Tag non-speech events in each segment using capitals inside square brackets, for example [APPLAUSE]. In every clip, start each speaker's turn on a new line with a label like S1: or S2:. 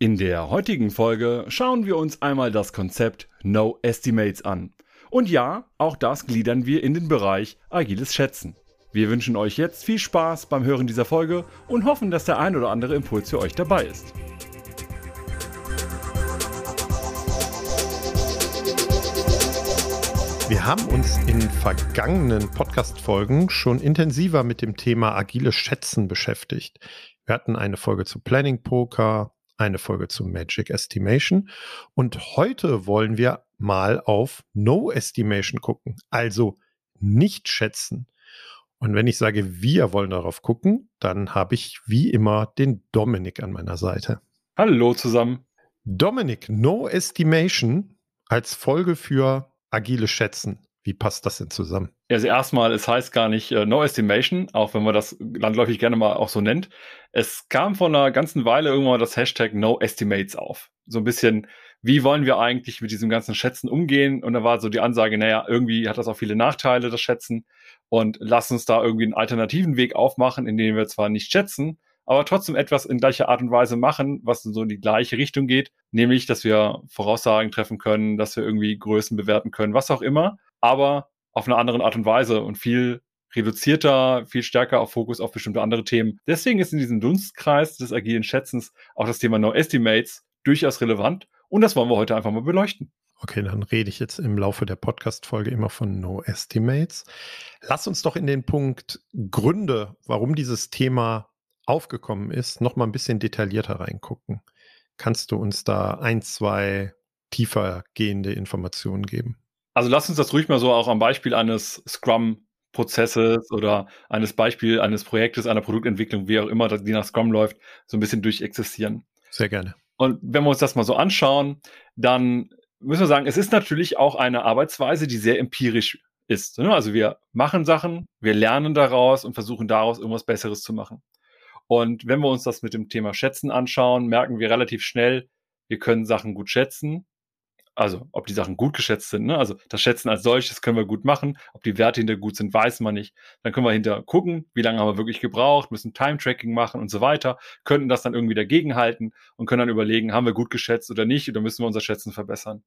S1: In der heutigen Folge schauen wir uns einmal das Konzept No Estimates an. Und ja, auch das gliedern wir in den Bereich agiles Schätzen. Wir wünschen euch jetzt viel Spaß beim Hören dieser Folge und hoffen, dass der ein oder andere Impuls für euch dabei ist.
S2: Wir haben uns in vergangenen Podcast-Folgen schon intensiver mit dem Thema agiles Schätzen beschäftigt. Wir hatten eine Folge zu Planning Poker, eine Folge zu Magic Estimation. Und heute wollen wir mal auf No Estimation gucken, also nicht schätzen. Und wenn ich sage, wir wollen darauf gucken, dann habe ich wie immer den Dominik an meiner Seite.
S1: Hallo zusammen.
S2: Dominik, No Estimation als Folge für agile Schätzen. Wie passt das denn zusammen?
S1: Also erstmal, es heißt gar nicht äh, No Estimation, auch wenn man das landläufig gerne mal auch so nennt. Es kam vor einer ganzen Weile irgendwann das Hashtag No Estimates auf. So ein bisschen, wie wollen wir eigentlich mit diesem ganzen Schätzen umgehen? Und da war so die Ansage, naja, irgendwie hat das auch viele Nachteile, das Schätzen. Und lass uns da irgendwie einen alternativen Weg aufmachen, in dem wir zwar nicht schätzen, aber trotzdem etwas in gleicher Art und Weise machen, was so in die gleiche Richtung geht, nämlich, dass wir Voraussagen treffen können, dass wir irgendwie Größen bewerten können, was auch immer aber auf eine andere Art und Weise und viel reduzierter, viel stärker auf Fokus auf bestimmte andere Themen. Deswegen ist in diesem Dunstkreis des agilen Schätzens auch das Thema No Estimates durchaus relevant und das wollen wir heute einfach mal beleuchten.
S2: Okay, dann rede ich jetzt im Laufe der Podcast-Folge immer von No Estimates. Lass uns doch in den Punkt Gründe, warum dieses Thema aufgekommen ist, noch mal ein bisschen detaillierter reingucken. Kannst du uns da ein, zwei tiefer gehende Informationen geben?
S1: Also lass uns das ruhig mal so auch am Beispiel eines Scrum-Prozesses oder eines Beispiel eines Projektes, einer Produktentwicklung, wie auch immer, die nach Scrum läuft, so ein bisschen durchexistieren.
S2: Sehr gerne.
S1: Und wenn wir uns das mal so anschauen, dann müssen wir sagen, es ist natürlich auch eine Arbeitsweise, die sehr empirisch ist. Ne? Also wir machen Sachen, wir lernen daraus und versuchen daraus irgendwas Besseres zu machen. Und wenn wir uns das mit dem Thema Schätzen anschauen, merken wir relativ schnell, wir können Sachen gut schätzen, also ob die Sachen gut geschätzt sind. Ne? Also das Schätzen als solches können wir gut machen. Ob die Werte hinter gut sind, weiß man nicht. Dann können wir hinter gucken, wie lange haben wir wirklich gebraucht, müssen Time-Tracking machen und so weiter, könnten das dann irgendwie dagegenhalten und können dann überlegen, haben wir gut geschätzt oder nicht oder müssen wir unser Schätzen verbessern.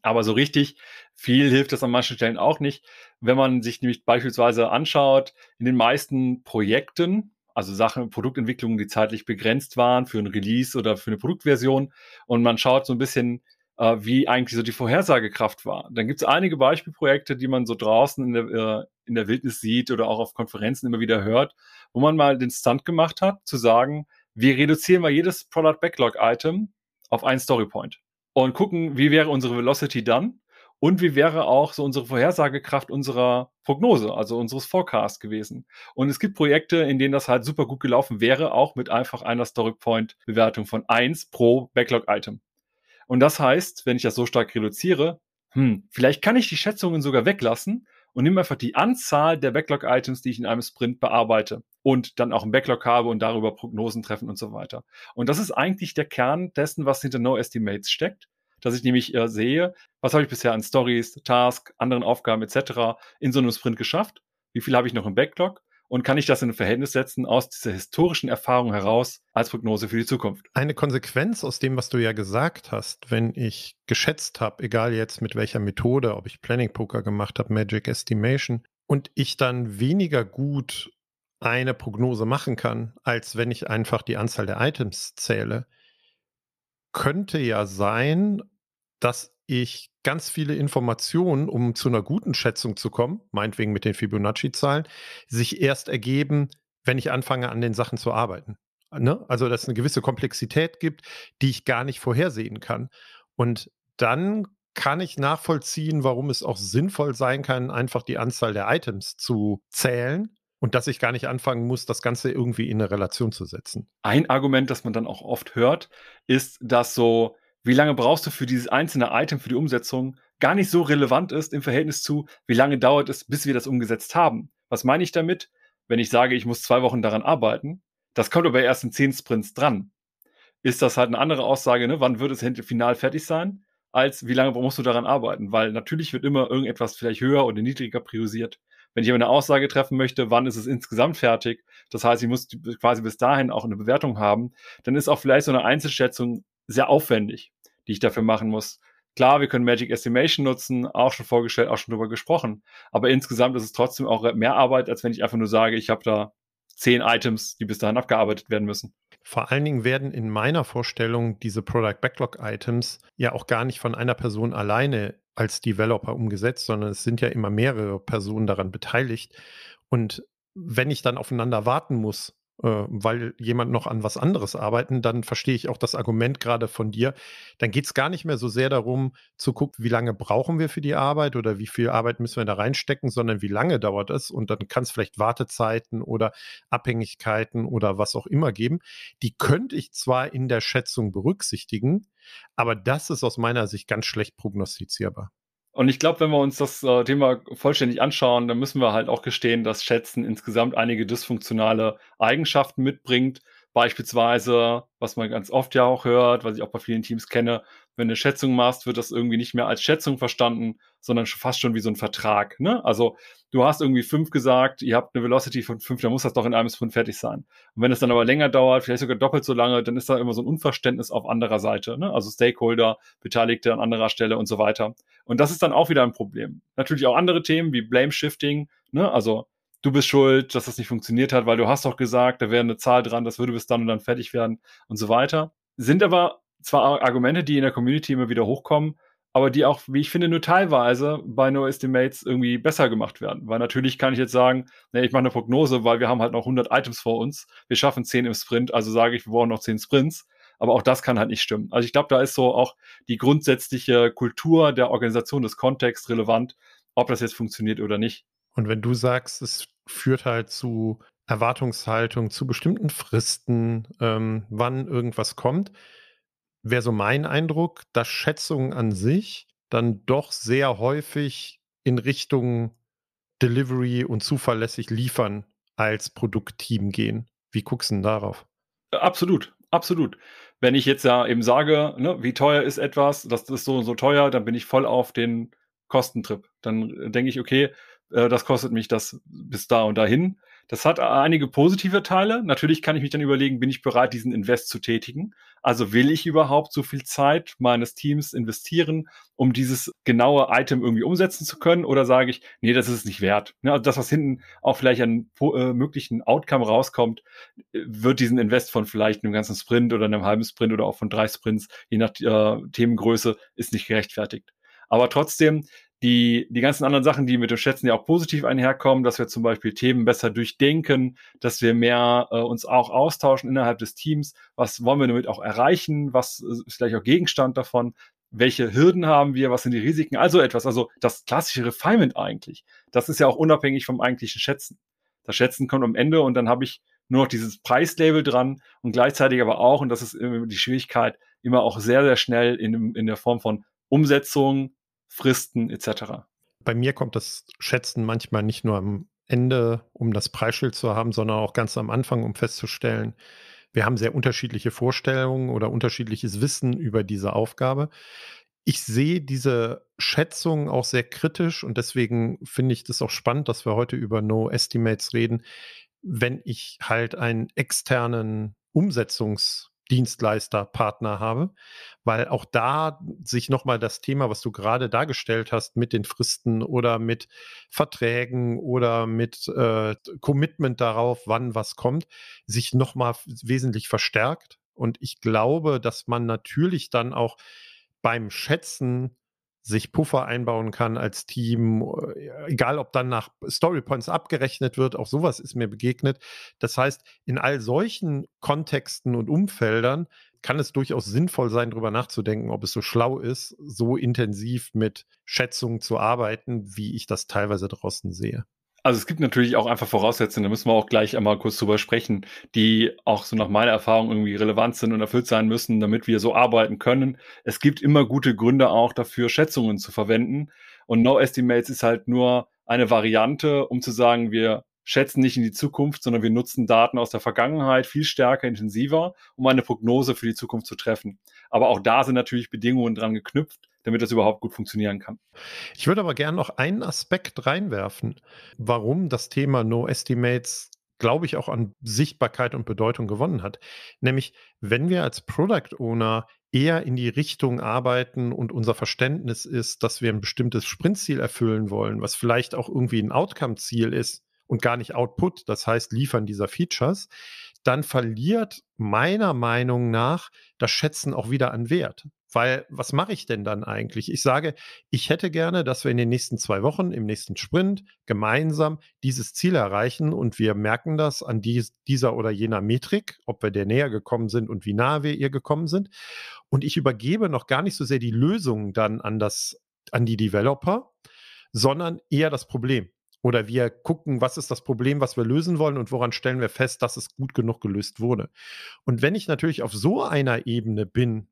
S1: Aber so richtig viel hilft das an manchen Stellen auch nicht. Wenn man sich nämlich beispielsweise anschaut, in den meisten Projekten, also Sachen, Produktentwicklungen, die zeitlich begrenzt waren für ein Release oder für eine Produktversion und man schaut so ein bisschen, äh, wie eigentlich so die Vorhersagekraft war. Dann gibt es einige Beispielprojekte, die man so draußen in der, äh, in der Wildnis sieht oder auch auf Konferenzen immer wieder hört, wo man mal den Stunt gemacht hat, zu sagen, wir reduzieren mal jedes Product Backlog Item auf einen Storypoint und gucken, wie wäre unsere Velocity dann und wie wäre auch so unsere Vorhersagekraft unserer Prognose, also unseres Forecast gewesen. Und es gibt Projekte, in denen das halt super gut gelaufen wäre, auch mit einfach einer Storypoint-Bewertung von eins pro Backlog-Item. Und das heißt, wenn ich das so stark reduziere, hm, vielleicht kann ich die Schätzungen sogar weglassen und nehme einfach die Anzahl der Backlog-Items, die ich in einem Sprint bearbeite und dann auch einen Backlog habe und darüber Prognosen treffen und so weiter. Und das ist eigentlich der Kern dessen, was hinter No Estimates steckt, dass ich nämlich äh, sehe, was habe ich bisher an Stories, Task, anderen Aufgaben etc. in so einem Sprint geschafft, wie viel habe ich noch im Backlog und kann ich das in ein Verhältnis setzen aus dieser historischen Erfahrung heraus als Prognose für die Zukunft.
S2: Eine Konsequenz aus dem, was du ja gesagt hast, wenn ich geschätzt habe, egal jetzt mit welcher Methode, ob ich Planning Poker gemacht habe, Magic Estimation, und ich dann weniger gut eine Prognose machen kann, als wenn ich einfach die Anzahl der Items zähle, könnte ja sein, dass ich ganz viele Informationen, um zu einer guten Schätzung zu kommen, meinetwegen mit den Fibonacci-Zahlen, sich erst ergeben, wenn ich anfange, an den Sachen zu arbeiten. Ne? Also, dass es eine gewisse Komplexität gibt, die ich gar nicht vorhersehen kann. Und dann kann ich nachvollziehen, warum es auch sinnvoll sein kann, einfach die Anzahl der Items zu zählen und dass ich gar nicht anfangen muss, das Ganze irgendwie in eine Relation zu setzen.
S1: Ein Argument, das man dann auch oft hört, ist, dass so wie lange brauchst du für dieses einzelne Item, für die Umsetzung, gar nicht so relevant ist im Verhältnis zu, wie lange dauert es, bis wir das umgesetzt haben. Was meine ich damit? Wenn ich sage, ich muss zwei Wochen daran arbeiten, das kommt aber erst in zehn Sprints dran. Ist das halt eine andere Aussage, ne? wann wird es final fertig sein, als wie lange musst du daran arbeiten? Weil natürlich wird immer irgendetwas vielleicht höher oder niedriger priorisiert. Wenn ich aber eine Aussage treffen möchte, wann ist es insgesamt fertig, das heißt, ich muss quasi bis dahin auch eine Bewertung haben, dann ist auch vielleicht so eine Einzelschätzung sehr aufwendig, die ich dafür machen muss. Klar, wir können Magic Estimation nutzen, auch schon vorgestellt, auch schon drüber gesprochen. Aber insgesamt ist es trotzdem auch mehr Arbeit, als wenn ich einfach nur sage, ich habe da zehn Items, die bis dahin abgearbeitet werden müssen.
S2: Vor allen Dingen werden in meiner Vorstellung diese Product Backlog Items ja auch gar nicht von einer Person alleine als Developer umgesetzt, sondern es sind ja immer mehrere Personen daran beteiligt. Und wenn ich dann aufeinander warten muss, weil jemand noch an was anderes arbeiten, dann verstehe ich auch das Argument gerade von dir. Dann geht es gar nicht mehr so sehr darum zu gucken, wie lange brauchen wir für die Arbeit oder wie viel Arbeit müssen wir da reinstecken, sondern wie lange dauert es. Und dann kann es vielleicht Wartezeiten oder Abhängigkeiten oder was auch immer geben. Die könnte ich zwar in der Schätzung berücksichtigen, aber das ist aus meiner Sicht ganz schlecht prognostizierbar.
S1: Und ich glaube, wenn wir uns das äh, Thema vollständig anschauen, dann müssen wir halt auch gestehen, dass Schätzen insgesamt einige dysfunktionale Eigenschaften mitbringt. Beispielsweise, was man ganz oft ja auch hört, was ich auch bei vielen Teams kenne, wenn du eine Schätzung machst, wird das irgendwie nicht mehr als Schätzung verstanden, sondern fast schon wie so ein Vertrag. Ne? Also du hast irgendwie fünf gesagt, ihr habt eine Velocity von fünf, dann muss das doch in einem Sprint fertig sein. Und wenn es dann aber länger dauert, vielleicht sogar doppelt so lange, dann ist da immer so ein Unverständnis auf anderer Seite. Ne? Also Stakeholder, Beteiligte an anderer Stelle und so weiter. Und das ist dann auch wieder ein Problem. Natürlich auch andere Themen wie Blame Shifting, ne? also du bist schuld, dass das nicht funktioniert hat, weil du hast doch gesagt, da wäre eine Zahl dran, das würde bis dann und dann fertig werden und so weiter. Sind aber zwar Argumente, die in der Community immer wieder hochkommen, aber die auch, wie ich finde, nur teilweise bei No Estimates irgendwie besser gemacht werden. Weil natürlich kann ich jetzt sagen, nee, ich mache eine Prognose, weil wir haben halt noch 100 Items vor uns. Wir schaffen 10 im Sprint, also sage ich, wir brauchen noch 10 Sprints. Aber auch das kann halt nicht stimmen. Also ich glaube, da ist so auch die grundsätzliche Kultur der Organisation des Kontexts relevant, ob das jetzt funktioniert oder nicht.
S2: Und wenn du sagst, es führt halt zu Erwartungshaltung, zu bestimmten Fristen, ähm, wann irgendwas kommt, wäre so mein Eindruck, dass Schätzungen an sich dann doch sehr häufig in Richtung Delivery und zuverlässig liefern als Produktteam gehen. Wie guckst du denn darauf?
S1: Äh, absolut, absolut. Wenn ich jetzt ja eben sage, ne, wie teuer ist etwas, das ist so und so teuer, dann bin ich voll auf den Kostentrip. Dann denke ich, okay, äh, das kostet mich das bis da und dahin. Das hat einige positive Teile. Natürlich kann ich mich dann überlegen, bin ich bereit, diesen Invest zu tätigen? Also will ich überhaupt so viel Zeit meines Teams investieren, um dieses genaue Item irgendwie umsetzen zu können? Oder sage ich, nee, das ist es nicht wert. Ja, also das, was hinten auch vielleicht an äh, möglichen Outcome rauskommt, äh, wird diesen Invest von vielleicht einem ganzen Sprint oder einem halben Sprint oder auch von drei Sprints, je nach äh, Themengröße, ist nicht gerechtfertigt. Aber trotzdem, die, die ganzen anderen Sachen, die mit dem Schätzen ja auch positiv einherkommen, dass wir zum Beispiel Themen besser durchdenken, dass wir mehr äh, uns auch austauschen innerhalb des Teams. Was wollen wir damit auch erreichen? Was ist vielleicht auch Gegenstand davon? Welche Hürden haben wir? Was sind die Risiken? Also etwas, also das klassische Refinement eigentlich. Das ist ja auch unabhängig vom eigentlichen Schätzen. Das Schätzen kommt am Ende und dann habe ich nur noch dieses Preislabel dran und gleichzeitig aber auch, und das ist die Schwierigkeit, immer auch sehr, sehr schnell in, in der Form von Umsetzung, Fristen etc.
S2: Bei mir kommt das Schätzen manchmal nicht nur am Ende, um das Preisschild zu haben, sondern auch ganz am Anfang, um festzustellen, wir haben sehr unterschiedliche Vorstellungen oder unterschiedliches Wissen über diese Aufgabe. Ich sehe diese Schätzung auch sehr kritisch und deswegen finde ich das auch spannend, dass wir heute über No Estimates reden. Wenn ich halt einen externen Umsetzungs- Dienstleister, Partner habe, weil auch da sich nochmal das Thema, was du gerade dargestellt hast, mit den Fristen oder mit Verträgen oder mit äh, Commitment darauf, wann was kommt, sich nochmal wesentlich verstärkt. Und ich glaube, dass man natürlich dann auch beim Schätzen sich Puffer einbauen kann als Team, äh, egal ob dann nach Storypoints abgerechnet wird, auch sowas ist mir begegnet. Das heißt, in all solchen Kontexten und Umfeldern kann es durchaus sinnvoll sein, darüber nachzudenken, ob es so schlau ist, so intensiv mit Schätzungen zu arbeiten, wie ich das teilweise draußen sehe.
S1: Also es gibt natürlich auch einfach Voraussetzungen, da müssen wir auch gleich einmal kurz drüber sprechen, die auch so nach meiner Erfahrung irgendwie relevant sind und erfüllt sein müssen, damit wir so arbeiten können. Es gibt immer gute Gründe auch dafür, Schätzungen zu verwenden. Und No Estimates ist halt nur eine Variante, um zu sagen, wir schätzen nicht in die Zukunft, sondern wir nutzen Daten aus der Vergangenheit viel stärker, intensiver, um eine Prognose für die Zukunft zu treffen. Aber auch da sind natürlich Bedingungen dran geknüpft, damit das überhaupt gut funktionieren kann.
S2: Ich würde aber gerne noch einen Aspekt reinwerfen, warum das Thema No Estimates glaube ich, auch an Sichtbarkeit und Bedeutung gewonnen hat. Nämlich, wenn wir als Product Owner eher in die Richtung arbeiten und unser Verständnis ist, dass wir ein bestimmtes Sprintziel erfüllen wollen, was vielleicht auch irgendwie ein Outcome-Ziel ist und gar nicht Output, das heißt Liefern dieser Features, dann verliert meiner Meinung nach das Schätzen auch wieder an Wert. Weil was mache ich denn dann eigentlich? Ich sage, ich hätte gerne, dass wir in den nächsten zwei Wochen, im nächsten Sprint, gemeinsam dieses Ziel erreichen und wir merken das an dies, dieser oder jener Metrik, ob wir der näher gekommen sind und wie nahe wir ihr gekommen sind. Und ich übergebe noch gar nicht so sehr die Lösung dann an das, an die Developer, sondern eher das Problem. Oder wir gucken, was ist das Problem, was wir lösen wollen und woran stellen wir fest, dass es gut genug gelöst wurde. Und wenn ich natürlich auf so einer Ebene bin,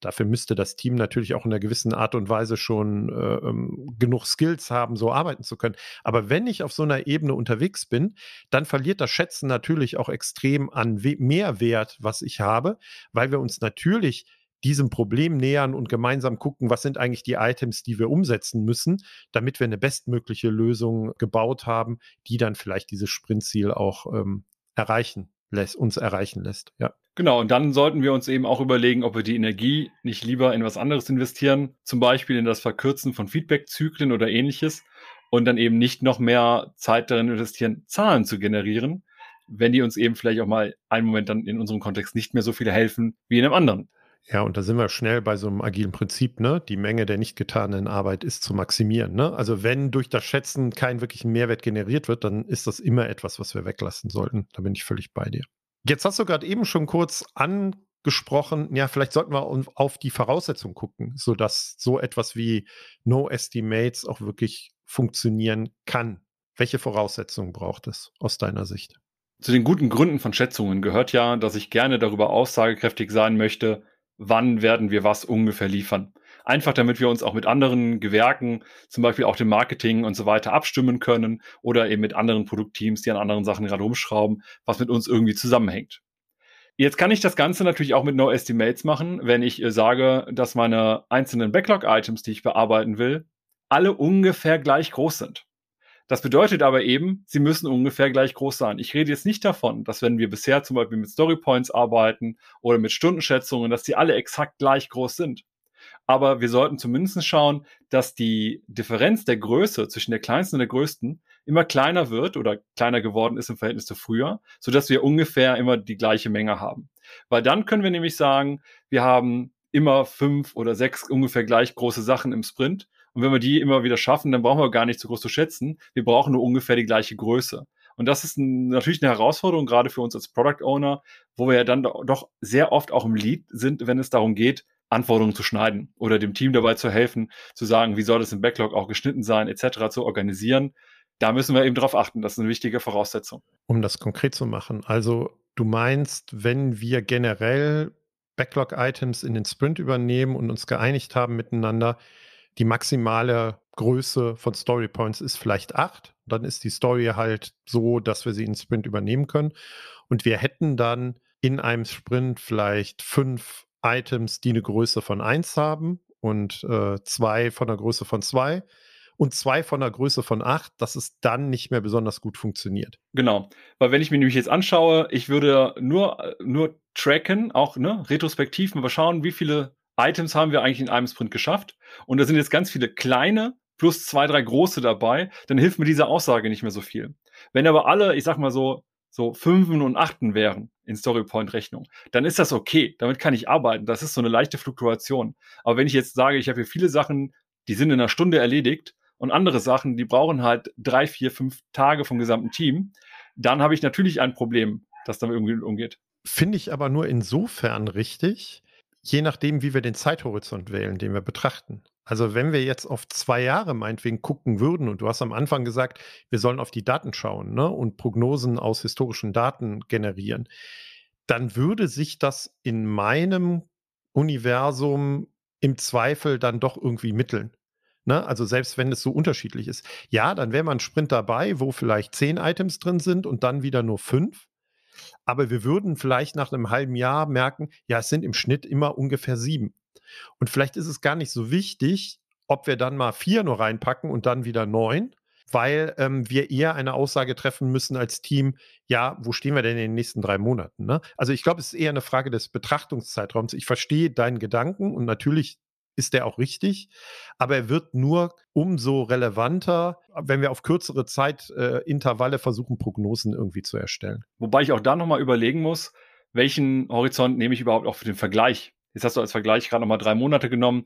S2: dafür müsste das Team natürlich auch in einer gewissen Art und Weise schon äh, ähm, genug Skills haben, so arbeiten zu können. Aber wenn ich auf so einer Ebene unterwegs bin, dann verliert das Schätzen natürlich auch extrem an Mehrwert, was ich habe, weil wir uns natürlich diesem Problem nähern und gemeinsam gucken, was sind eigentlich die Items, die wir umsetzen müssen, damit wir eine bestmögliche Lösung gebaut haben, die dann vielleicht dieses Sprintziel auch ähm, erreichen lässt, uns erreichen lässt. Ja.
S1: Genau, und dann sollten wir uns eben auch überlegen, ob wir die Energie nicht lieber in was anderes investieren, zum Beispiel in das Verkürzen von Feedback-Zyklen oder ähnliches und dann eben nicht noch mehr Zeit darin investieren, Zahlen zu generieren, wenn die uns eben vielleicht auch mal einen Moment dann in unserem Kontext nicht mehr so viel helfen wie in einem anderen.
S2: Ja, und da sind wir schnell bei so einem agilen Prinzip, ne? Die Menge der nicht getanen Arbeit ist zu maximieren, ne? Also wenn durch das Schätzen kein wirklichen Mehrwert generiert wird, dann ist das immer etwas, was wir weglassen sollten. Da bin ich völlig bei dir. Jetzt hast du gerade eben schon kurz angesprochen, ja, vielleicht sollten wir auf die Voraussetzungen gucken, sodass so etwas wie No Estimates auch wirklich funktionieren kann. Welche Voraussetzungen braucht es aus deiner Sicht?
S1: Zu den guten Gründen von Schätzungen gehört ja, dass ich gerne darüber aussagekräftig sein möchte, wann werden wir was ungefähr liefern. Einfach damit wir uns auch mit anderen Gewerken, zum Beispiel auch dem Marketing und so weiter abstimmen können oder eben mit anderen Produktteams, die an anderen Sachen gerade rumschrauben, was mit uns irgendwie zusammenhängt. Jetzt kann ich das Ganze natürlich auch mit No Estimates machen, wenn ich äh, sage, dass meine einzelnen Backlog-Items, die ich bearbeiten will, alle ungefähr gleich groß sind. Das bedeutet aber eben, sie müssen ungefähr gleich groß sein. Ich rede jetzt nicht davon, dass wenn wir bisher zum Beispiel mit Story Points arbeiten oder mit Stundenschätzungen, dass die alle exakt gleich groß sind. Aber wir sollten zumindest schauen, dass die Differenz der Größe zwischen der kleinsten und der größten immer kleiner wird oder kleiner geworden ist im Verhältnis zu früher, sodass wir ungefähr immer die gleiche Menge haben. Weil dann können wir nämlich sagen, wir haben immer fünf oder sechs ungefähr gleich große Sachen im Sprint und wenn wir die immer wieder schaffen, dann brauchen wir gar nicht so groß zu schätzen. Wir brauchen nur ungefähr die gleiche Größe. Und das ist ein, natürlich eine Herausforderung, gerade für uns als Product Owner, wo wir ja dann doch sehr oft auch im Lead sind, wenn es darum geht, Anforderungen zu schneiden oder dem Team dabei zu helfen, zu sagen, wie soll das im Backlog auch geschnitten sein, etc., zu organisieren. Da müssen wir eben darauf achten. Das ist eine wichtige Voraussetzung.
S2: Um das konkret zu machen. Also du meinst, wenn wir generell Backlog-Items in den Sprint übernehmen und uns geeinigt haben miteinander, die maximale Größe von Story Points ist vielleicht acht. Dann ist die Story halt so, dass wir sie in Sprint übernehmen können. Und wir hätten dann in einem Sprint vielleicht fünf Items, die eine Größe von eins haben und äh, zwei von der Größe von zwei und zwei von der Größe von acht, dass es dann nicht mehr besonders gut funktioniert.
S1: Genau, weil wenn ich mir nämlich jetzt anschaue, ich würde nur, nur tracken, auch ne, retrospektiv mal schauen, wie viele Items haben wir eigentlich in einem Sprint geschafft. Und da sind jetzt ganz viele kleine plus zwei, drei große dabei, dann hilft mir diese Aussage nicht mehr so viel. Wenn aber alle, ich sag mal so, so Fünfen und Achten wären in Storypoint-Rechnung, dann ist das okay. Damit kann ich arbeiten. Das ist so eine leichte Fluktuation. Aber wenn ich jetzt sage, ich habe hier viele Sachen, die sind in einer Stunde erledigt und andere Sachen, die brauchen halt drei, vier, fünf Tage vom gesamten Team, dann habe ich natürlich ein Problem, das damit irgendwie umgeht.
S2: Finde ich aber nur insofern richtig, je nachdem, wie wir den Zeithorizont wählen, den wir betrachten. Also wenn wir jetzt auf zwei Jahre meinetwegen gucken würden, und du hast am Anfang gesagt, wir sollen auf die Daten schauen ne, und Prognosen aus historischen Daten generieren, dann würde sich das in meinem Universum im Zweifel dann doch irgendwie mitteln. Ne? Also selbst wenn es so unterschiedlich ist. Ja, dann wäre man Sprint dabei, wo vielleicht zehn Items drin sind und dann wieder nur fünf. Aber wir würden vielleicht nach einem halben Jahr merken, ja, es sind im Schnitt immer ungefähr sieben. Und vielleicht ist es gar nicht so wichtig, ob wir dann mal vier nur reinpacken und dann wieder neun, weil ähm, wir eher eine Aussage treffen müssen als Team, ja, wo stehen wir denn in den nächsten drei Monaten? Ne? Also ich glaube, es ist eher eine Frage des Betrachtungszeitraums. Ich verstehe deinen Gedanken und natürlich ist der auch richtig, aber er wird nur umso relevanter, wenn wir auf kürzere Zeitintervalle äh, versuchen, Prognosen irgendwie zu erstellen.
S1: Wobei ich auch da nochmal überlegen muss, welchen Horizont nehme ich überhaupt auch für den Vergleich? Jetzt hast du als Vergleich gerade nochmal drei Monate genommen.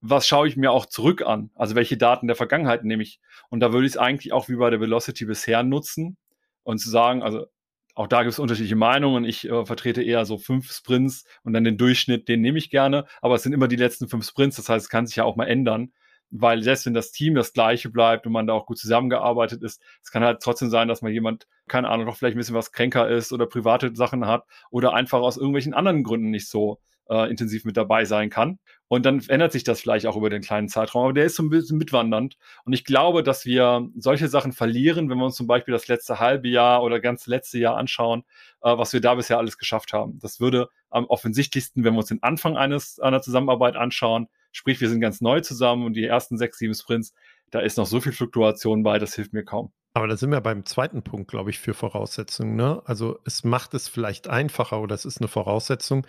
S1: Was schaue ich mir auch zurück an? Also welche Daten der Vergangenheit nehme ich? Und da würde ich es eigentlich auch wie bei der Velocity bisher nutzen und zu sagen, also auch da gibt es unterschiedliche Meinungen. Ich äh, vertrete eher so fünf Sprints und dann den Durchschnitt, den nehme ich gerne. Aber es sind immer die letzten fünf Sprints. Das heißt, es kann sich ja auch mal ändern. Weil selbst wenn das Team das gleiche bleibt und man da auch gut zusammengearbeitet ist, es kann halt trotzdem sein, dass mal jemand, keine Ahnung, noch vielleicht ein bisschen was kränker ist oder private Sachen hat oder einfach aus irgendwelchen anderen Gründen nicht so äh, intensiv mit dabei sein kann. Und dann ändert sich das vielleicht auch über den kleinen Zeitraum. Aber der ist so ein bisschen mitwandernd. Und ich glaube, dass wir solche Sachen verlieren, wenn wir uns zum Beispiel das letzte halbe Jahr oder ganz letzte Jahr anschauen, äh, was wir da bisher alles geschafft haben. Das würde am offensichtlichsten, wenn wir uns den Anfang eines einer Zusammenarbeit anschauen, sprich, wir sind ganz neu zusammen und die ersten sechs, sieben Sprints, da ist noch so viel Fluktuation bei, das hilft mir kaum.
S2: Aber da sind wir beim zweiten Punkt, glaube ich, für Voraussetzungen. Ne? Also es macht es vielleicht einfacher oder es ist eine Voraussetzung,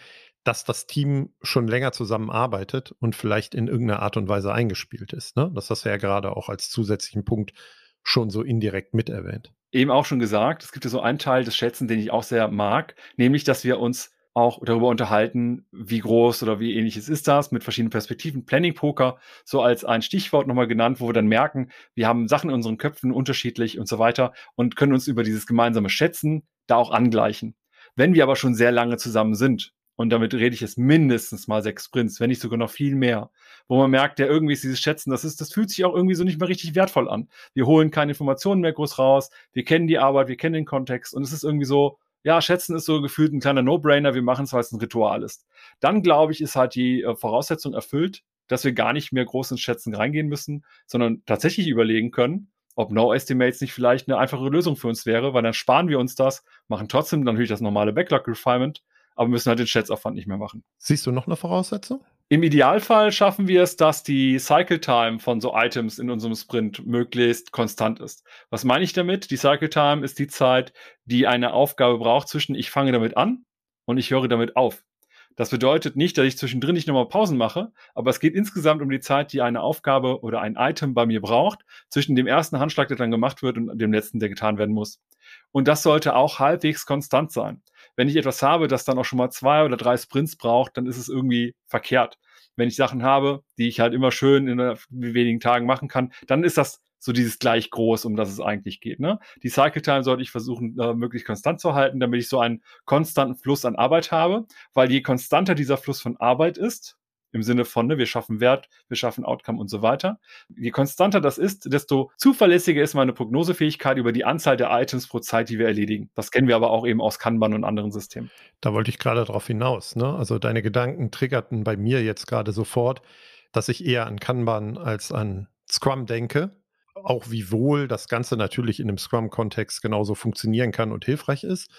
S2: dass das Team schon länger zusammenarbeitet und vielleicht in irgendeiner Art und Weise eingespielt ist. Ne? Das hast du ja gerade auch als zusätzlichen Punkt schon so indirekt mit erwähnt.
S1: Eben auch schon gesagt, es gibt ja so einen Teil des Schätzen, den ich auch sehr mag, nämlich, dass wir uns auch darüber unterhalten, wie groß oder wie ähnliches ist das mit verschiedenen Perspektiven. Planning Poker, so als ein Stichwort nochmal genannt, wo wir dann merken, wir haben Sachen in unseren Köpfen unterschiedlich und so weiter und können uns über dieses gemeinsame Schätzen da auch angleichen. Wenn wir aber schon sehr lange zusammen sind, und damit rede ich jetzt mindestens mal sechs Sprints, wenn nicht sogar noch viel mehr, wo man merkt, ja, irgendwie ist dieses Schätzen, das ist, das fühlt sich auch irgendwie so nicht mehr richtig wertvoll an. Wir holen keine Informationen mehr groß raus, wir kennen die Arbeit, wir kennen den Kontext und es ist irgendwie so, ja, Schätzen ist so gefühlt ein kleiner No-Brainer, wir machen es, weil es ein Ritual ist. Dann, glaube ich, ist halt die äh, Voraussetzung erfüllt, dass wir gar nicht mehr groß ins Schätzen reingehen müssen, sondern tatsächlich überlegen können, ob No Estimates nicht vielleicht eine einfache Lösung für uns wäre, weil dann sparen wir uns das, machen trotzdem natürlich das normale Backlog Refinement aber müssen halt den Schätzaufwand nicht mehr machen.
S2: Siehst du noch eine Voraussetzung?
S1: Im Idealfall schaffen wir es, dass die Cycle Time von so Items in unserem Sprint möglichst konstant ist. Was meine ich damit? Die Cycle Time ist die Zeit, die eine Aufgabe braucht zwischen ich fange damit an und ich höre damit auf. Das bedeutet nicht, dass ich zwischendrin nicht nochmal Pausen mache, aber es geht insgesamt um die Zeit, die eine Aufgabe oder ein Item bei mir braucht, zwischen dem ersten Handschlag, der dann gemacht wird, und dem letzten, der getan werden muss. Und das sollte auch halbwegs konstant sein wenn ich etwas habe, das dann auch schon mal zwei oder drei Sprints braucht, dann ist es irgendwie verkehrt. Wenn ich Sachen habe, die ich halt immer schön in wenigen Tagen machen kann, dann ist das so dieses gleich groß, um das es eigentlich geht. Ne? Die Cycle Time sollte ich versuchen, äh, möglichst konstant zu halten, damit ich so einen konstanten Fluss an Arbeit habe, weil je konstanter dieser Fluss von Arbeit ist, im Sinne von, ne, wir schaffen Wert, wir schaffen Outcome und so weiter. Je konstanter das ist, desto zuverlässiger ist meine Prognosefähigkeit über die Anzahl der Items pro Zeit, die wir erledigen. Das kennen wir aber auch eben aus Kanban und anderen Systemen.
S2: Da wollte ich gerade darauf hinaus. Ne? Also deine Gedanken triggerten bei mir jetzt gerade sofort, dass ich eher an Kanban als an Scrum denke. Auch wie wohl das Ganze natürlich in einem Scrum-Kontext genauso funktionieren kann und hilfreich ist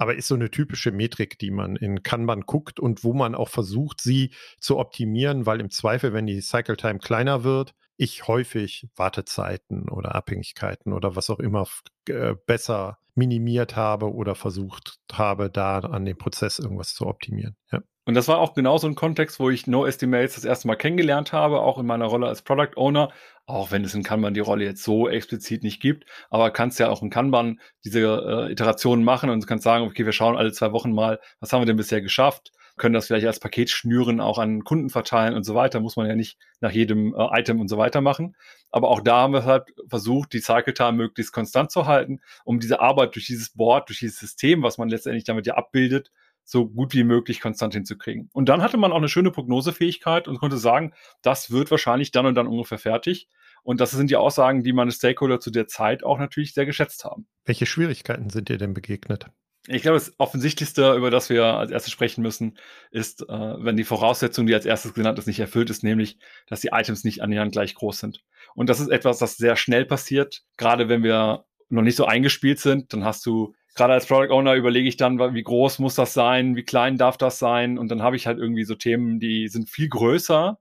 S2: aber ist so eine typische Metrik, die man in Kanban guckt und wo man auch versucht, sie zu optimieren, weil im Zweifel, wenn die Cycle Time kleiner wird, ich häufig Wartezeiten oder Abhängigkeiten oder was auch immer äh, besser minimiert habe oder versucht habe, da an dem Prozess irgendwas zu optimieren. Ja.
S1: Und das war auch genau so ein Kontext, wo ich No Estimates das erste Mal kennengelernt habe, auch in meiner Rolle als Product Owner. Auch wenn es in Kanban die Rolle jetzt so explizit nicht gibt, aber kannst ja auch in Kanban diese äh, Iterationen machen und kannst sagen, okay, wir schauen alle zwei Wochen mal, was haben wir denn bisher geschafft? Können das vielleicht als Paket schnüren, auch an Kunden verteilen und so weiter. Muss man ja nicht nach jedem äh, Item und so weiter machen. Aber auch da haben wir halt versucht, die Cycle Time möglichst konstant zu halten, um diese Arbeit durch dieses Board, durch dieses System, was man letztendlich damit ja abbildet, so gut wie möglich konstant hinzukriegen. Und dann hatte man auch eine schöne Prognosefähigkeit und konnte sagen, das wird wahrscheinlich dann und dann ungefähr fertig. Und das sind die Aussagen, die meine Stakeholder zu der Zeit auch natürlich sehr geschätzt haben.
S2: Welche Schwierigkeiten sind dir denn begegnet?
S1: Ich glaube, das Offensichtlichste, über das wir als erstes sprechen müssen, ist, äh, wenn die Voraussetzung, die als erstes genannt ist, nicht erfüllt ist, nämlich, dass die Items nicht annähernd gleich groß sind. Und das ist etwas, das sehr schnell passiert, gerade wenn wir noch nicht so eingespielt sind, dann hast du gerade als Product Owner überlege ich dann, wie groß muss das sein, wie klein darf das sein und dann habe ich halt irgendwie so Themen, die sind viel größer,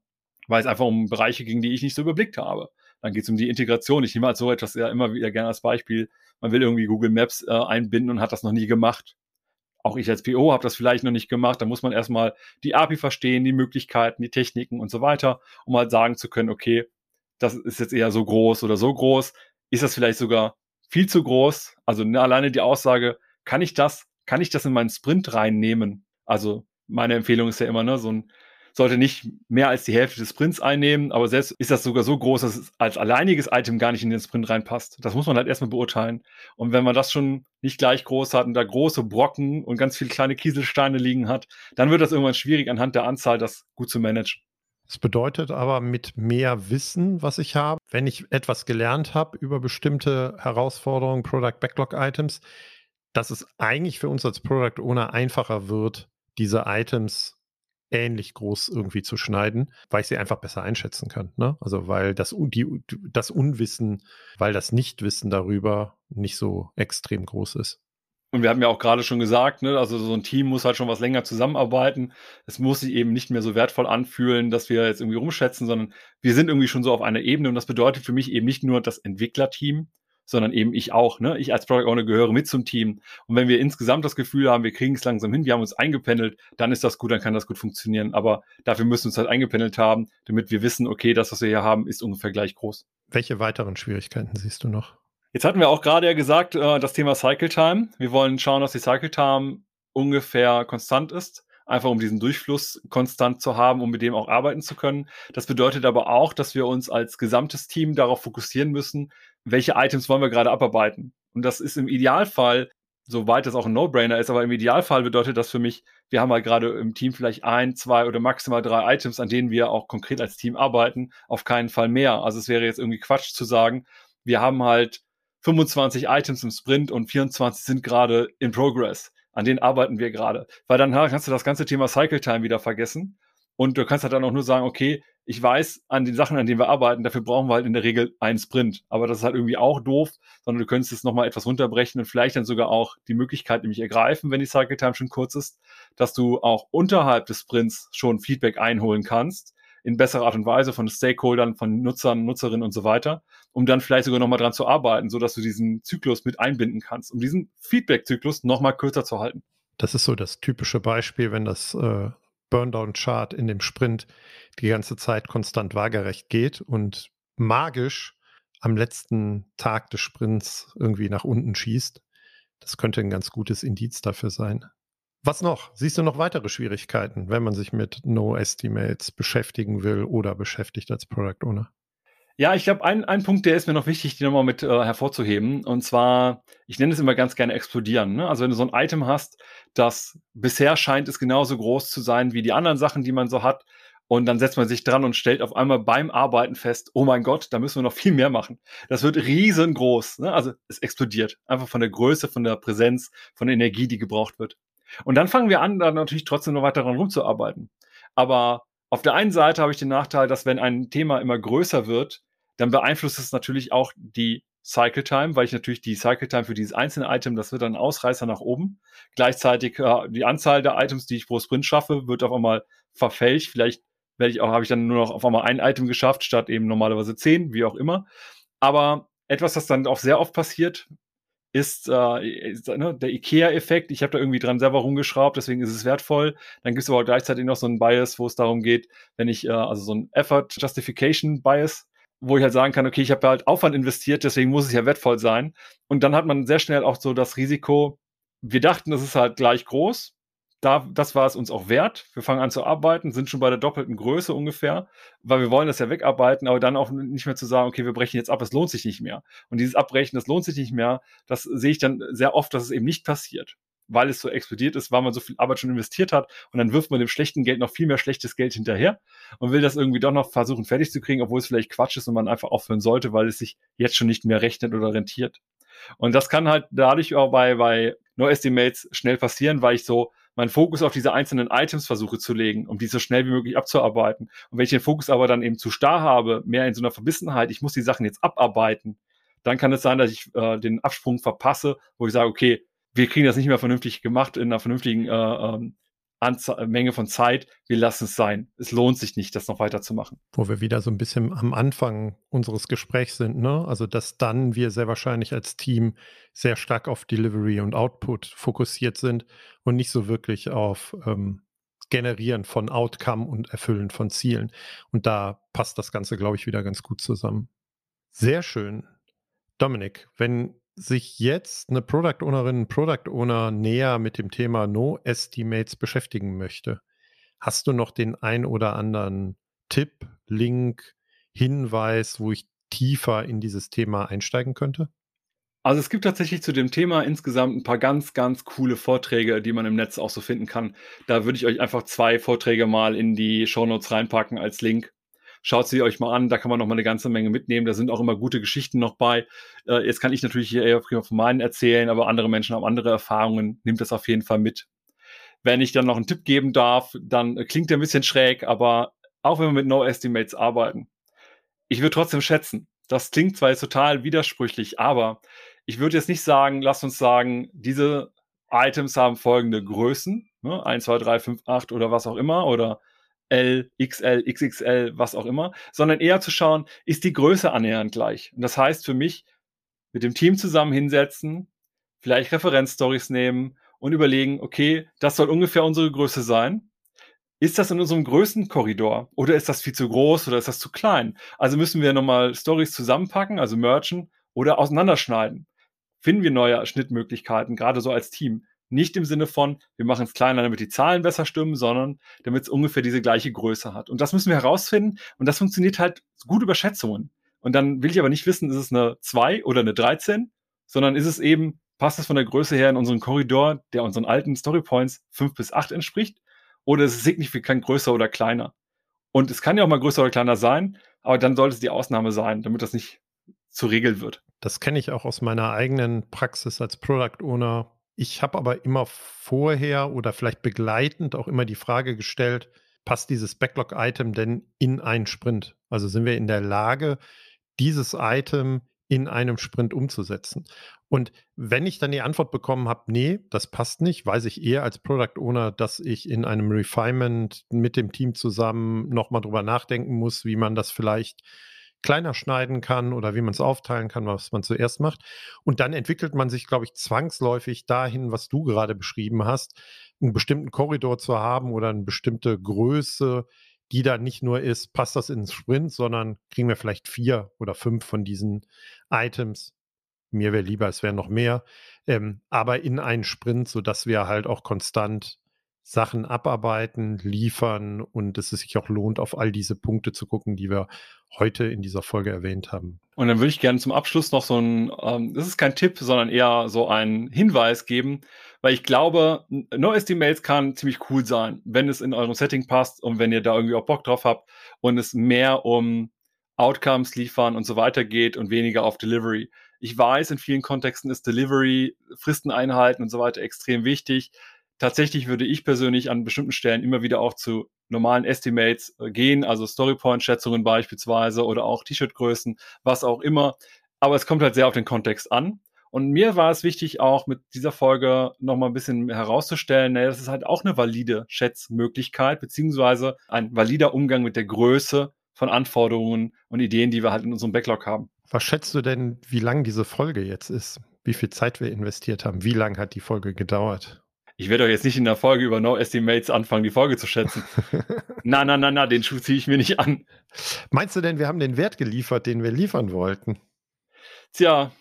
S1: weil es einfach um Bereiche ging, die ich nicht so überblickt habe. Dann geht es um die Integration. Ich nehme halt so etwas ja immer wieder gerne als Beispiel. Man will irgendwie Google Maps äh, einbinden und hat das noch nie gemacht. Auch ich als PO habe das vielleicht noch nicht gemacht. Da muss man erstmal die API verstehen, die Möglichkeiten, die Techniken und so weiter, um halt sagen zu können, okay, das ist jetzt eher so groß oder so groß. Ist das vielleicht sogar viel zu groß? Also ne, alleine die Aussage, kann ich das, kann ich das in meinen Sprint reinnehmen? Also meine Empfehlung ist ja immer, ne, so ein sollte nicht mehr als die Hälfte des Sprints einnehmen, aber selbst ist das sogar so groß, dass es als alleiniges Item gar nicht in den Sprint reinpasst. Das muss man halt erstmal beurteilen. Und wenn man das schon nicht gleich groß hat und da große Brocken und ganz viele kleine Kieselsteine liegen hat, dann wird das irgendwann schwierig, anhand der Anzahl das gut zu managen.
S2: Das bedeutet aber mit mehr Wissen, was ich habe, wenn ich etwas gelernt habe über bestimmte Herausforderungen, Product Backlog Items, dass es eigentlich für uns als Product Owner einfacher wird, diese Items ähnlich groß irgendwie zu schneiden, weil ich sie einfach besser einschätzen kann. Ne? Also weil das, die, das Unwissen, weil das Nichtwissen darüber nicht so extrem groß ist.
S1: Und wir haben ja auch gerade schon gesagt, ne, also so ein Team muss halt schon was länger zusammenarbeiten. Es muss sich eben nicht mehr so wertvoll anfühlen, dass wir jetzt irgendwie rumschätzen, sondern wir sind irgendwie schon so auf einer Ebene. Und das bedeutet für mich eben nicht nur das Entwicklerteam, sondern eben ich auch. Ne? Ich als Product Owner gehöre mit zum Team. Und wenn wir insgesamt das Gefühl haben, wir kriegen es langsam hin, wir haben uns eingependelt, dann ist das gut, dann kann das gut funktionieren. Aber dafür müssen wir uns halt eingependelt haben, damit wir wissen, okay, das, was wir hier haben, ist ungefähr gleich groß.
S2: Welche weiteren Schwierigkeiten siehst du noch?
S1: Jetzt hatten wir auch gerade ja gesagt, äh, das Thema Cycle Time. Wir wollen schauen, dass die Cycle Time ungefähr konstant ist einfach um diesen Durchfluss konstant zu haben, um mit dem auch arbeiten zu können. Das bedeutet aber auch, dass wir uns als gesamtes Team darauf fokussieren müssen, welche Items wollen wir gerade abarbeiten. Und das ist im Idealfall, soweit das auch ein No-Brainer ist, aber im Idealfall bedeutet das für mich, wir haben halt gerade im Team vielleicht ein, zwei oder maximal drei Items, an denen wir auch konkret als Team arbeiten, auf keinen Fall mehr. Also es wäre jetzt irgendwie Quatsch zu sagen, wir haben halt 25 Items im Sprint und 24 sind gerade in Progress. An denen arbeiten wir gerade. Weil dann kannst du das ganze Thema Cycle Time wieder vergessen. Und du kannst halt dann auch nur sagen, okay, ich weiß an den Sachen, an denen wir arbeiten, dafür brauchen wir halt in der Regel einen Sprint. Aber das ist halt irgendwie auch doof, sondern du könntest es nochmal etwas runterbrechen und vielleicht dann sogar auch die Möglichkeit nämlich ergreifen, wenn die Cycle Time schon kurz ist, dass du auch unterhalb des Sprints schon Feedback einholen kannst in besserer Art und Weise von Stakeholdern, von Nutzern, Nutzerinnen und so weiter, um dann vielleicht sogar nochmal dran zu arbeiten, so dass du diesen Zyklus mit einbinden kannst, um diesen Feedback-Zyklus nochmal kürzer zu halten.
S2: Das ist so das typische Beispiel, wenn das äh, Burndown-Chart in dem Sprint die ganze Zeit konstant waagerecht geht und magisch am letzten Tag des Sprints irgendwie nach unten schießt. Das könnte ein ganz gutes Indiz dafür sein. Was noch? Siehst du noch weitere Schwierigkeiten, wenn man sich mit No Estimates beschäftigen will oder beschäftigt als Product Owner?
S1: Ja, ich glaube, ein, ein Punkt, der ist mir noch wichtig, den nochmal mit äh, hervorzuheben. Und zwar, ich nenne es immer ganz gerne explodieren. Ne? Also wenn du so ein Item hast, das bisher scheint es genauso groß zu sein wie die anderen Sachen, die man so hat. Und dann setzt man sich dran und stellt auf einmal beim Arbeiten fest, oh mein Gott, da müssen wir noch viel mehr machen. Das wird riesengroß. Ne? Also es explodiert. Einfach von der Größe, von der Präsenz, von der Energie, die gebraucht wird. Und dann fangen wir an, da natürlich trotzdem noch weiter dran rumzuarbeiten. Aber auf der einen Seite habe ich den Nachteil, dass wenn ein Thema immer größer wird, dann beeinflusst es natürlich auch die Cycle Time, weil ich natürlich die Cycle Time für dieses einzelne Item, das wird dann Ausreißer nach oben. Gleichzeitig äh, die Anzahl der Items, die ich pro Sprint schaffe, wird auf einmal verfälscht. Vielleicht werde ich auch, habe ich dann nur noch auf einmal ein Item geschafft, statt eben normalerweise zehn, wie auch immer. Aber etwas, das dann auch sehr oft passiert, ist äh, ne, der IKEA-Effekt. Ich habe da irgendwie dran selber rumgeschraubt, deswegen ist es wertvoll. Dann gibt es aber gleichzeitig noch so einen Bias, wo es darum geht, wenn ich, äh, also so ein Effort Justification Bias, wo ich halt sagen kann, okay, ich habe halt Aufwand investiert, deswegen muss es ja wertvoll sein. Und dann hat man sehr schnell auch so das Risiko, wir dachten, das ist halt gleich groß. Da, das war es uns auch wert. Wir fangen an zu arbeiten, sind schon bei der doppelten Größe ungefähr, weil wir wollen das ja wegarbeiten, aber dann auch nicht mehr zu sagen, okay, wir brechen jetzt ab, es lohnt sich nicht mehr. Und dieses Abbrechen, das lohnt sich nicht mehr, das sehe ich dann sehr oft, dass es eben nicht passiert weil es so explodiert ist, weil man so viel Arbeit schon investiert hat und dann wirft man dem schlechten Geld noch viel mehr schlechtes Geld hinterher und will das irgendwie doch noch versuchen fertig zu kriegen, obwohl es vielleicht Quatsch ist und man einfach aufhören sollte, weil es sich jetzt schon nicht mehr rechnet oder rentiert. Und das kann halt dadurch auch bei, bei No Estimates schnell passieren, weil ich so meinen Fokus auf diese einzelnen Items versuche zu legen, um die so schnell wie möglich abzuarbeiten. Und wenn ich den Fokus aber dann eben zu starr habe, mehr in so einer Verbissenheit, ich muss die Sachen jetzt abarbeiten, dann kann es sein, dass ich äh, den Absprung verpasse, wo ich sage, okay, wir kriegen das nicht mehr vernünftig gemacht in einer vernünftigen äh, ähm, Menge von Zeit, wir lassen es sein. Es lohnt sich nicht, das noch weiterzumachen.
S2: Wo wir wieder so ein bisschen am Anfang unseres Gesprächs sind, ne? Also, dass dann wir sehr wahrscheinlich als Team sehr stark auf Delivery und Output fokussiert sind und nicht so wirklich auf ähm, Generieren von Outcome und Erfüllen von Zielen. Und da passt das Ganze, glaube ich, wieder ganz gut zusammen. Sehr schön. Dominik, wenn sich jetzt eine Product Ownerin, Product Owner näher mit dem Thema No Estimates beschäftigen möchte, hast du noch den ein oder anderen Tipp, Link, Hinweis, wo ich tiefer in dieses Thema einsteigen könnte?
S1: Also es gibt tatsächlich zu dem Thema insgesamt ein paar ganz, ganz coole Vorträge, die man im Netz auch so finden kann. Da würde ich euch einfach zwei Vorträge mal in die Shownotes reinpacken als Link. Schaut sie euch mal an, da kann man noch mal eine ganze Menge mitnehmen. Da sind auch immer gute Geschichten noch bei. Äh, jetzt kann ich natürlich hier eher von meinen erzählen, aber andere Menschen haben andere Erfahrungen. Nehmt das auf jeden Fall mit. Wenn ich dann noch einen Tipp geben darf, dann klingt der ein bisschen schräg, aber auch wenn wir mit No Estimates arbeiten, ich würde trotzdem schätzen. Das klingt zwar jetzt total widersprüchlich, aber ich würde jetzt nicht sagen, lasst uns sagen, diese Items haben folgende Größen, ne? 1, 2, 3, 5, 8 oder was auch immer, oder L, XL, XXL, was auch immer, sondern eher zu schauen, ist die Größe annähernd gleich. Und das heißt für mich, mit dem Team zusammen hinsetzen, vielleicht Referenzstories nehmen und überlegen, okay, das soll ungefähr unsere Größe sein. Ist das in unserem Größenkorridor oder ist das viel zu groß oder ist das zu klein? Also müssen wir nochmal Stories zusammenpacken, also merchen oder auseinanderschneiden. Finden wir neue Schnittmöglichkeiten, gerade so als Team. Nicht im Sinne von, wir machen es kleiner, damit die Zahlen besser stimmen, sondern damit es ungefähr diese gleiche Größe hat. Und das müssen wir herausfinden. Und das funktioniert halt gut über Schätzungen. Und dann will ich aber nicht wissen, ist es eine 2 oder eine 13, sondern ist es eben, passt es von der Größe her in unseren Korridor, der unseren alten Storypoints 5 bis 8 entspricht, oder ist es signifikant größer oder kleiner? Und es kann ja auch mal größer oder kleiner sein, aber dann sollte es die Ausnahme sein, damit das nicht zur Regel wird.
S2: Das kenne ich auch aus meiner eigenen Praxis als Product Owner ich habe aber immer vorher oder vielleicht begleitend auch immer die Frage gestellt, passt dieses Backlog-Item denn in einen Sprint? Also sind wir in der Lage, dieses Item in einem Sprint umzusetzen? Und wenn ich dann die Antwort bekommen habe, nee, das passt nicht, weiß ich eher als Product Owner, dass ich in einem Refinement mit dem Team zusammen nochmal drüber nachdenken muss, wie man das vielleicht kleiner schneiden kann oder wie man es aufteilen kann, was man zuerst macht. Und dann entwickelt man sich, glaube ich, zwangsläufig dahin, was du gerade beschrieben hast, einen bestimmten Korridor zu haben oder eine bestimmte Größe, die dann nicht nur ist, passt das ins Sprint, sondern kriegen wir vielleicht vier oder fünf von diesen Items. Mir wäre lieber, es wären noch mehr, ähm, aber in einen Sprint, sodass wir halt auch konstant Sachen abarbeiten, liefern und es sich auch lohnt, auf all diese Punkte zu gucken, die wir heute in dieser Folge erwähnt haben.
S1: Und dann würde ich gerne zum Abschluss noch so ein, ähm, das ist kein Tipp, sondern eher so einen Hinweis geben, weil ich glaube, NoSD-Mails kann ziemlich cool sein, wenn es in eurem Setting passt und wenn ihr da irgendwie auch Bock drauf habt und es mehr um Outcomes liefern und so weiter geht und weniger auf Delivery. Ich weiß, in vielen Kontexten ist Delivery, Fristen einhalten und so weiter extrem wichtig tatsächlich würde ich persönlich an bestimmten Stellen immer wieder auch zu normalen Estimates äh, gehen, also Storypoint-Schätzungen beispielsweise oder auch T-Shirt-Größen, was auch immer. Aber es kommt halt sehr auf den Kontext an. Und mir war es wichtig, auch mit dieser Folge nochmal ein bisschen herauszustellen, naja, das ist halt auch eine valide Schätzmöglichkeit, beziehungsweise ein valider Umgang mit der Größe von Anforderungen und Ideen, die wir halt in unserem Backlog haben.
S2: Was schätzt du denn, wie lang diese Folge jetzt ist? Wie viel Zeit wir investiert haben? Wie lang hat die Folge gedauert?
S1: Ich werde doch jetzt nicht in der Folge über No Estimates anfangen, die Folge zu schätzen. [LAUGHS] na, na, na, na, den Schuh ziehe ich mir nicht an.
S2: Meinst du denn, wir haben den Wert geliefert, den wir liefern wollten?
S1: Tja,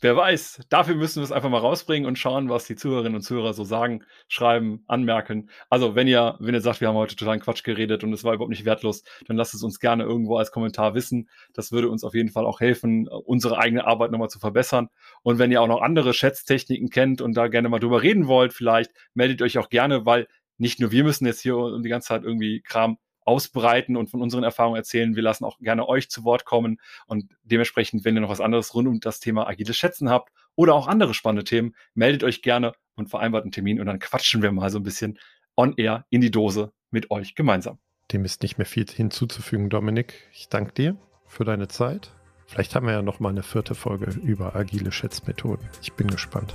S1: wer weiß, dafür müssen wir es einfach mal rausbringen und schauen, was die Zuhörerinnen und Zuhörer so sagen, schreiben, anmerken. Also wenn ihr, wenn ihr sagt, wir haben heute totalen Quatsch geredet und es war überhaupt nicht wertlos, dann lasst es uns gerne irgendwo als Kommentar wissen. Das würde uns auf jeden Fall auch helfen, unsere eigene Arbeit nochmal zu verbessern. Und wenn ihr auch noch andere Schätztechniken kennt und da gerne mal drüber reden wollt, vielleicht meldet euch auch gerne, weil nicht nur wir müssen jetzt hier die ganze Zeit irgendwie Kram ausbreiten und von unseren Erfahrungen erzählen. Wir lassen auch gerne euch zu Wort kommen und dementsprechend, wenn ihr noch was anderes rund um das Thema agiles Schätzen habt oder auch andere spannende Themen, meldet euch gerne und vereinbart einen Termin und dann quatschen wir mal so ein bisschen on air in die Dose mit euch gemeinsam.
S2: Dem ist nicht mehr viel hinzuzufügen, Dominik. Ich danke dir für deine Zeit. Vielleicht haben wir ja noch mal eine vierte Folge über agile Schätzmethoden. Ich bin gespannt.